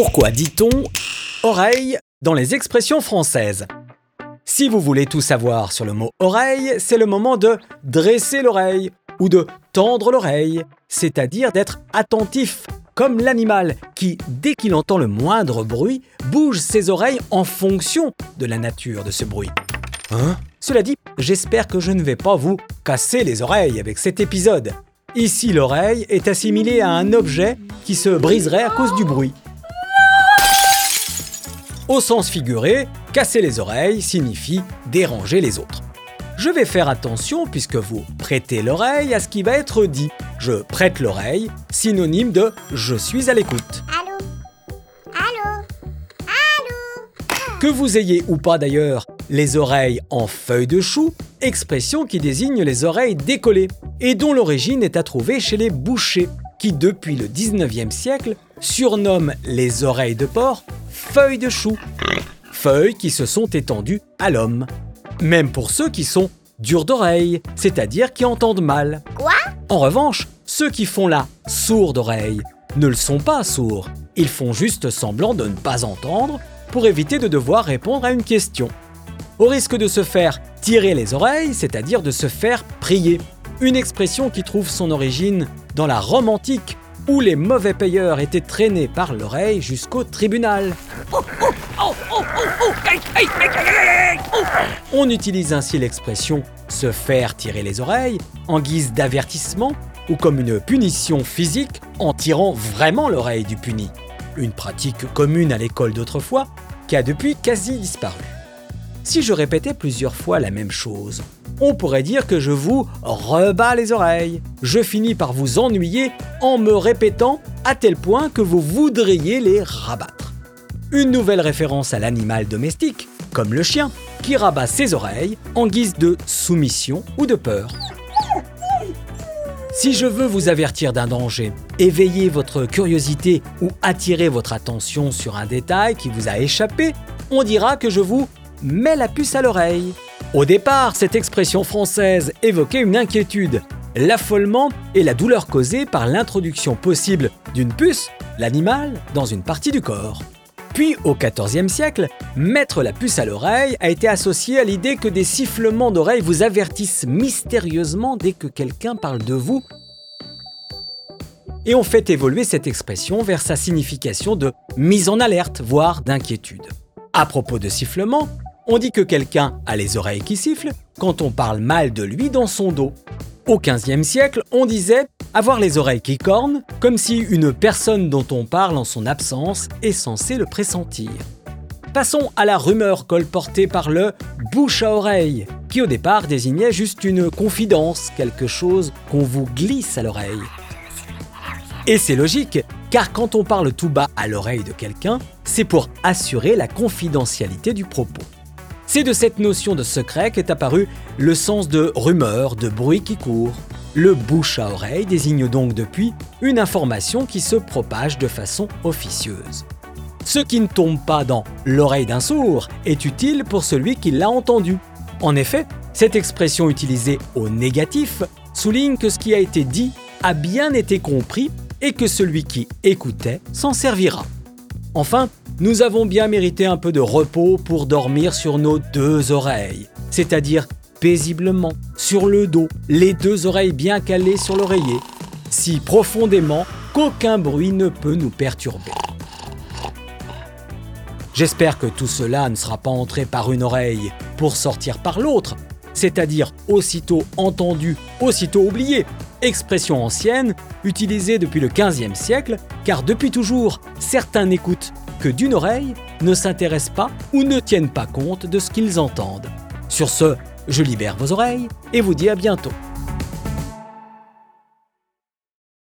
Pourquoi dit-on oreille dans les expressions françaises? Si vous voulez tout savoir sur le mot oreille, c'est le moment de dresser l'oreille ou de tendre l'oreille, c'est-à-dire d'être attentif, comme l'animal qui, dès qu'il entend le moindre bruit, bouge ses oreilles en fonction de la nature de ce bruit. Hein? Cela dit, j'espère que je ne vais pas vous casser les oreilles avec cet épisode. Ici, l'oreille est assimilée à un objet qui se briserait à cause du bruit. Au sens figuré, casser les oreilles signifie déranger les autres. Je vais faire attention puisque vous prêtez l'oreille à ce qui va être dit. Je prête l'oreille, synonyme de je suis à l'écoute. Allô? Allô? Allô? Que vous ayez ou pas d'ailleurs les oreilles en feuilles de chou, expression qui désigne les oreilles décollées et dont l'origine est à trouver chez les bouchers qui depuis le 19e siècle surnomment les oreilles de porc feuilles de chou. Feuilles qui se sont étendues à l'homme. Même pour ceux qui sont durs d'oreille, c'est-à-dire qui entendent mal. Quoi? En revanche, ceux qui font la sourde oreille ne le sont pas sourds. Ils font juste semblant de ne pas entendre pour éviter de devoir répondre à une question. Au risque de se faire tirer les oreilles, c'est-à-dire de se faire prier. Une expression qui trouve son origine dans la Rome antique où les mauvais payeurs étaient traînés par l'oreille jusqu'au tribunal. On utilise ainsi l'expression se faire tirer les oreilles en guise d'avertissement ou comme une punition physique en tirant vraiment l'oreille du puni. Une pratique commune à l'école d'autrefois qui a depuis quasi disparu. Si je répétais plusieurs fois la même chose, on pourrait dire que je vous rebats les oreilles. Je finis par vous ennuyer en me répétant à tel point que vous voudriez les rabattre. Une nouvelle référence à l'animal domestique, comme le chien, qui rabat ses oreilles en guise de soumission ou de peur. Si je veux vous avertir d'un danger, éveiller votre curiosité ou attirer votre attention sur un détail qui vous a échappé, on dira que je vous mets la puce à l'oreille. Au départ, cette expression française évoquait une inquiétude, l'affolement et la douleur causée par l'introduction possible d'une puce, l'animal, dans une partie du corps. Puis, au XIVe siècle, mettre la puce à l'oreille a été associé à l'idée que des sifflements d'oreille vous avertissent mystérieusement dès que quelqu'un parle de vous. Et on fait évoluer cette expression vers sa signification de mise en alerte, voire d'inquiétude. À propos de sifflement, on dit que quelqu'un a les oreilles qui sifflent quand on parle mal de lui dans son dos. Au XVe siècle, on disait avoir les oreilles qui cornent, comme si une personne dont on parle en son absence est censée le pressentir. Passons à la rumeur colportée par le bouche à oreille, qui au départ désignait juste une confidence, quelque chose qu'on vous glisse à l'oreille. Et c'est logique, car quand on parle tout bas à l'oreille de quelqu'un, c'est pour assurer la confidentialité du propos. C'est de cette notion de secret qu'est apparu le sens de rumeur, de bruit qui court. Le bouche à oreille désigne donc depuis une information qui se propage de façon officieuse. Ce qui ne tombe pas dans l'oreille d'un sourd est utile pour celui qui l'a entendu. En effet, cette expression utilisée au négatif souligne que ce qui a été dit a bien été compris et que celui qui écoutait s'en servira. Enfin, nous avons bien mérité un peu de repos pour dormir sur nos deux oreilles, c'est-à-dire paisiblement, sur le dos, les deux oreilles bien calées sur l'oreiller, si profondément qu'aucun bruit ne peut nous perturber. J'espère que tout cela ne sera pas entré par une oreille pour sortir par l'autre, c'est-à-dire aussitôt entendu, aussitôt oublié, expression ancienne utilisée depuis le XVe siècle, car depuis toujours, certains n'écoutent que d'une oreille, ne s'intéressent pas ou ne tiennent pas compte de ce qu'ils entendent. Sur ce, je libère vos oreilles et vous dis à bientôt.